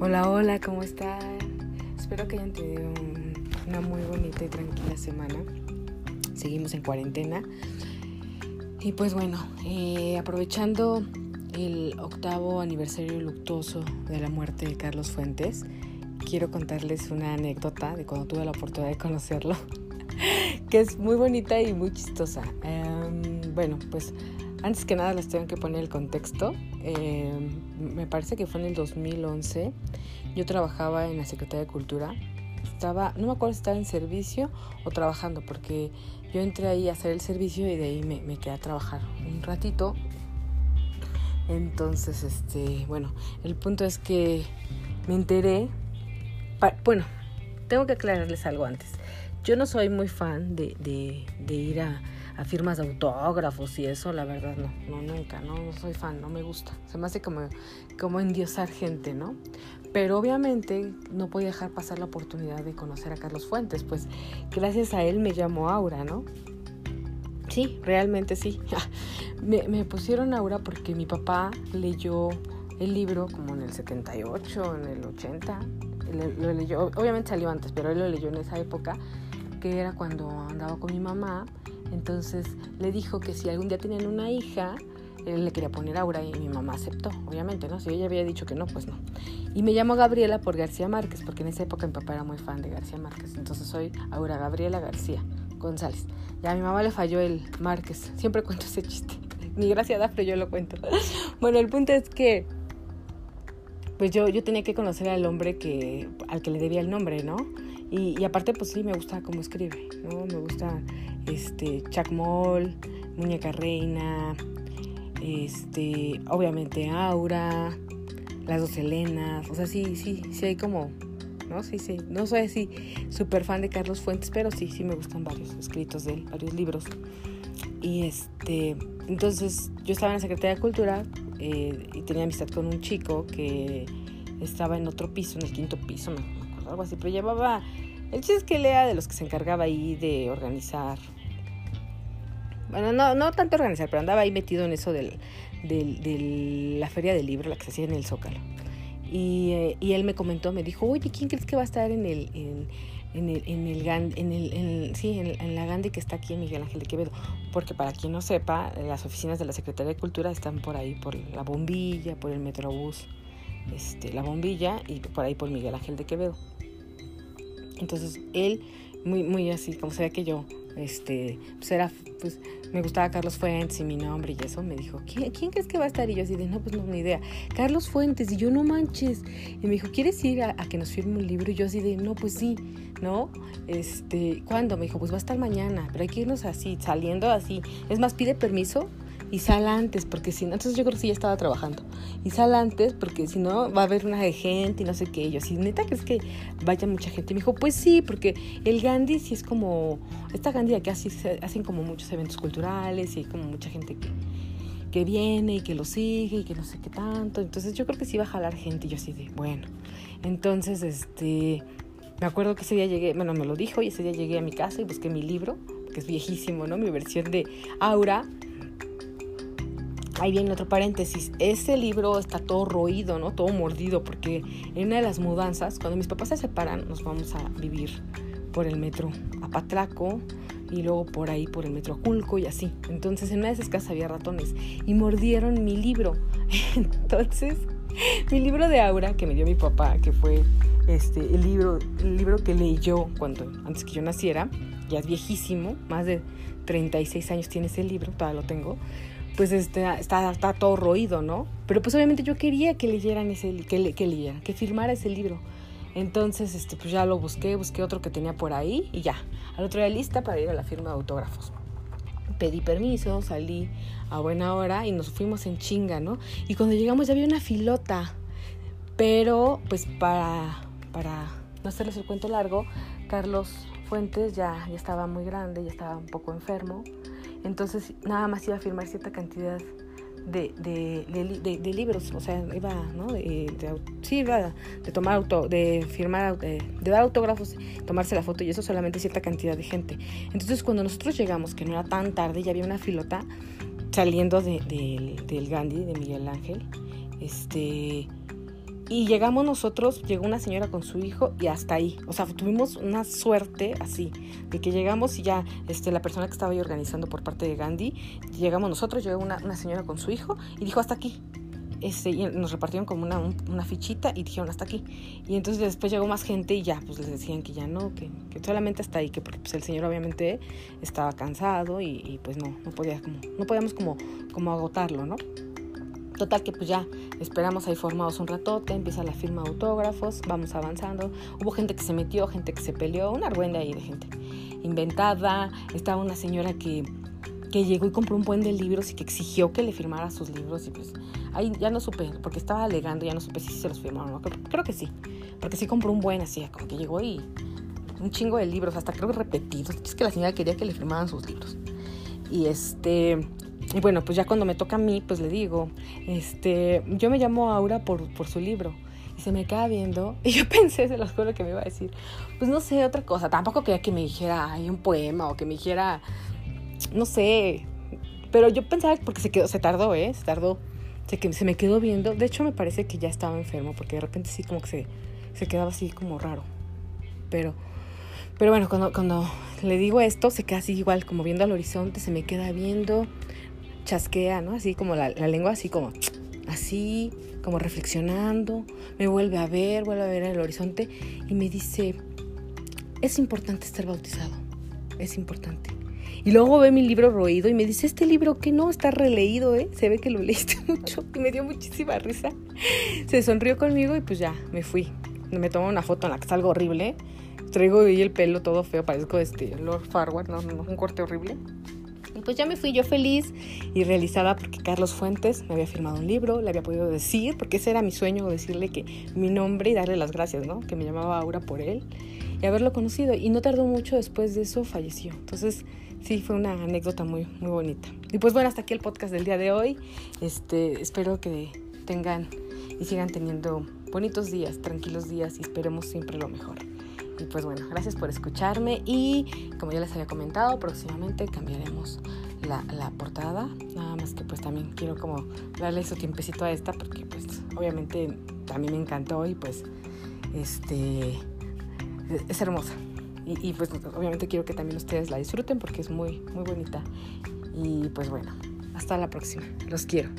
Hola, hola, ¿cómo están? Espero que hayan tenido una muy bonita y tranquila semana. Seguimos en cuarentena. Y pues bueno, eh, aprovechando el octavo aniversario luctuoso de la muerte de Carlos Fuentes, quiero contarles una anécdota de cuando tuve la oportunidad de conocerlo, que es muy bonita y muy chistosa. Em, bueno, pues antes que nada les tengo que poner el contexto. Em, me parece que fue en el 2011. Yo trabajaba en la Secretaría de Cultura. Estaba, no me acuerdo si estaba en servicio o trabajando, porque yo entré ahí a hacer el servicio y de ahí me, quedé a trabajar un ratito. Entonces, este, bueno, el punto es que me enteré. bueno, tengo que aclararles algo antes. Yo no soy muy fan de ir a, a firmas de autógrafos y eso, la verdad no, no, nunca, no, no soy fan, no me gusta. Se me hace como, como endiosar gente, ¿no? Pero obviamente no podía dejar pasar la oportunidad de conocer a Carlos Fuentes, pues gracias a él me llamó Aura, ¿no? Sí, realmente sí. me, me pusieron Aura porque mi papá leyó el libro como en el 78, en el 80. Lo leyó, obviamente salió antes, pero él lo leyó en esa época, que era cuando andaba con mi mamá entonces le dijo que si algún día tenían una hija, él le quería poner Aura y mi mamá aceptó, obviamente, ¿no? Si ella había dicho que no, pues no. Y me llamo Gabriela por García Márquez, porque en esa época mi papá era muy fan de García Márquez. Entonces soy Aura Gabriela García González. Ya a mi mamá le falló el Márquez. Siempre cuento ese chiste. Ni gracia da, pero yo lo cuento. bueno, el punto es que pues yo, yo tenía que conocer al hombre que, al que le debía el nombre, ¿no? Y, y aparte, pues sí, me gusta cómo escribe, ¿no? Me gusta este, Chacmol, Muñeca Reina, este, obviamente Aura, las dos Helenas, o sea, sí, sí, sí hay como, ¿no? Sí, sí, no soy así súper fan de Carlos Fuentes, pero sí, sí me gustan varios escritos de él, varios libros. Y este, entonces yo estaba en la Secretaría de Cultura eh, y tenía amistad con un chico que estaba en otro piso, en el quinto piso, me acuerdo, algo así, pero llevaba, el chiste es que de los que se encargaba ahí de organizar bueno, no, no tanto organizar, pero andaba ahí metido en eso del, de la feria del libro, la que se hacía en el Zócalo. Y, eh, y, él me comentó, me dijo, oye, ¿quién crees que va a estar en el, en, en el, en el, en el, en, sí, en, la Gandhi que está aquí en Miguel Ángel de Quevedo? Porque para quien no sepa, las oficinas de la Secretaría de Cultura están por ahí, por la bombilla, por el Metrobús, este, la bombilla y por ahí por Miguel Ángel de Quevedo. Entonces él, muy, muy así, como sabía que yo este, pues era, pues me gustaba Carlos Fuentes y mi nombre y eso, me dijo, ¿quién, crees que va a estar? Y yo así de, no, pues no, ni idea. Carlos Fuentes, y yo no manches. Y me dijo, ¿quieres ir a, que nos firme un libro? Y yo así de, no, pues sí, ¿no? Este, ¿cuándo? Me dijo, pues va a estar mañana, pero hay que irnos así, saliendo así. Es más, pide permiso y sal antes, porque si no, entonces yo creo que sí ya estaba trabajando. Y sal antes, porque si no va a haber una de gente y no sé qué. Y yo, si neta crees que vaya mucha gente. Y me dijo, pues sí, porque el Gandhi sí es como, esta Gandhi que así hacen como muchos eventos culturales y hay como mucha gente que, que viene y que lo sigue y que no sé qué tanto. Entonces yo creo que sí va a jalar gente. Y yo así de, bueno. Entonces, este, me acuerdo que ese día llegué, bueno, me lo dijo y ese día llegué a mi casa y busqué mi libro, que es viejísimo, ¿no? Mi versión de Aura ahí viene otro paréntesis, ese libro está todo roído, ¿no? Todo mordido, porque en una de las mudanzas, cuando mis papás se separan, nos vamos a vivir por el metro a Patraco y luego por ahí por el metro Aculco y así. Entonces en una de esas casas había ratones y mordieron mi libro. Entonces, mi libro de Aura que me dio mi papá, que fue este el libro, el libro que leí yo cuando antes que yo naciera, ya es viejísimo, más de 36 años tiene ese libro, todavía lo tengo pues este, está, está todo roído, ¿no? Pero pues obviamente yo quería que leyeran ese, que, que leyeran, que firmara ese libro. Entonces, este, pues ya lo busqué, busqué otro que tenía por ahí y ya. Al otro día lista para ir a la firma de autógrafos. Pedí permiso, salí a buena hora y nos fuimos en chinga, ¿no? Y cuando llegamos ya había una filota. Pero, pues para, para no hacerles el cuento largo, Carlos Fuentes ya, ya estaba muy grande, ya estaba un poco enfermo. Entonces nada más iba a firmar cierta cantidad de, de, libros, o sea, iba, ¿no? Sí, iba de tomar auto, de firmar, de, dar autógrafos, tomarse la foto y eso solamente cierta cantidad de gente. Entonces cuando nosotros llegamos, que no era tan tarde, ya había una filota saliendo del Gandhi, de Miguel Ángel, este Y llegamos nosotros, llegó una señora con su hijo y hasta ahí. O sea, tuvimos una suerte así, de que llegamos y ya este, la persona que estaba ahí organizando por parte de Gandhi, llegamos nosotros, llegó una, una señora con su hijo y dijo hasta aquí. Este, y nos repartieron como una, una, fichita y dijeron hasta aquí. Y entonces después llegó más gente y ya, pues les decían que ya no, que, que solamente hasta ahí, que porque pues el señor obviamente estaba cansado y, y, pues no, no podía como, no podíamos como, como agotarlo, ¿no? Total que pues ya esperamos ahí formados un ratote, empieza la firma de autógrafos, vamos avanzando. Hubo gente que se metió, gente que se peleó, una argüenda ahí de gente inventada. Estaba una señora que, que llegó y compró un buen de libros y que exigió que le firmara sus libros y pues ahí ya no supe, porque estaba alegando, ya no supe si se los firmaron o no. Creo, que sí, porque sí compró un buen así, como que llegó y un chingo de libros, hasta creo que repetidos. Es que la señora quería que le firmaran sus libros. Y este y bueno, pues ya cuando me toca a mí, pues le digo, este, yo me llamo Aura por, por su libro. Y se me queda viendo. Y yo pensé, se los juro que me iba a decir, pues no sé, otra cosa. Tampoco quería que me dijera, hay un poema o que me dijera, no sé. Pero yo pensaba, porque se quedó, se tardó, ¿eh? Se tardó. Se, que, se me quedó viendo. De hecho, me parece que ya estaba enfermo, porque de repente sí como que se, se quedaba así como raro. Pero, pero bueno, cuando, cuando le digo esto, se queda así igual, como viendo al horizonte, se me queda viendo chasquea, ¿no? Así como la, lengua, así como, así, como reflexionando, me vuelve a ver, vuelve a ver el horizonte y me dice, es importante estar bautizado, es importante. Y luego ve mi libro roído y me dice, este libro que no está releído, ¿eh? Se ve que lo leíste mucho y me dio muchísima risa. Se sonrió conmigo y pues ya, me fui. Me tomó una foto en la que salgo horrible. Traigo ahí el pelo todo feo, parezco este Lord Farward, no, un corte horrible. Pues ya me fui yo feliz y realizada porque Carlos Fuentes me había firmado un libro, le había podido decir, porque ese era mi sueño, decirle que mi nombre y darle las gracias, ¿no? Que me llamaba Aura por él y haberlo conocido. Y no tardó mucho después de eso, falleció. Entonces, sí, fue una anécdota muy, muy bonita. Y pues bueno, hasta aquí el podcast del día de hoy. Este, espero que tengan y sigan teniendo bonitos días, tranquilos días y esperemos siempre lo mejor. Y pues bueno, gracias por escucharme y como ya les había comentado, próximamente cambiaremos la, la, portada. Nada más que pues también quiero como darle su tiempecito a esta porque pues obviamente también me encantó y pues este es hermosa. Y, y pues obviamente quiero que también ustedes la disfruten porque es muy, muy bonita. Y pues bueno, hasta la próxima. Los quiero.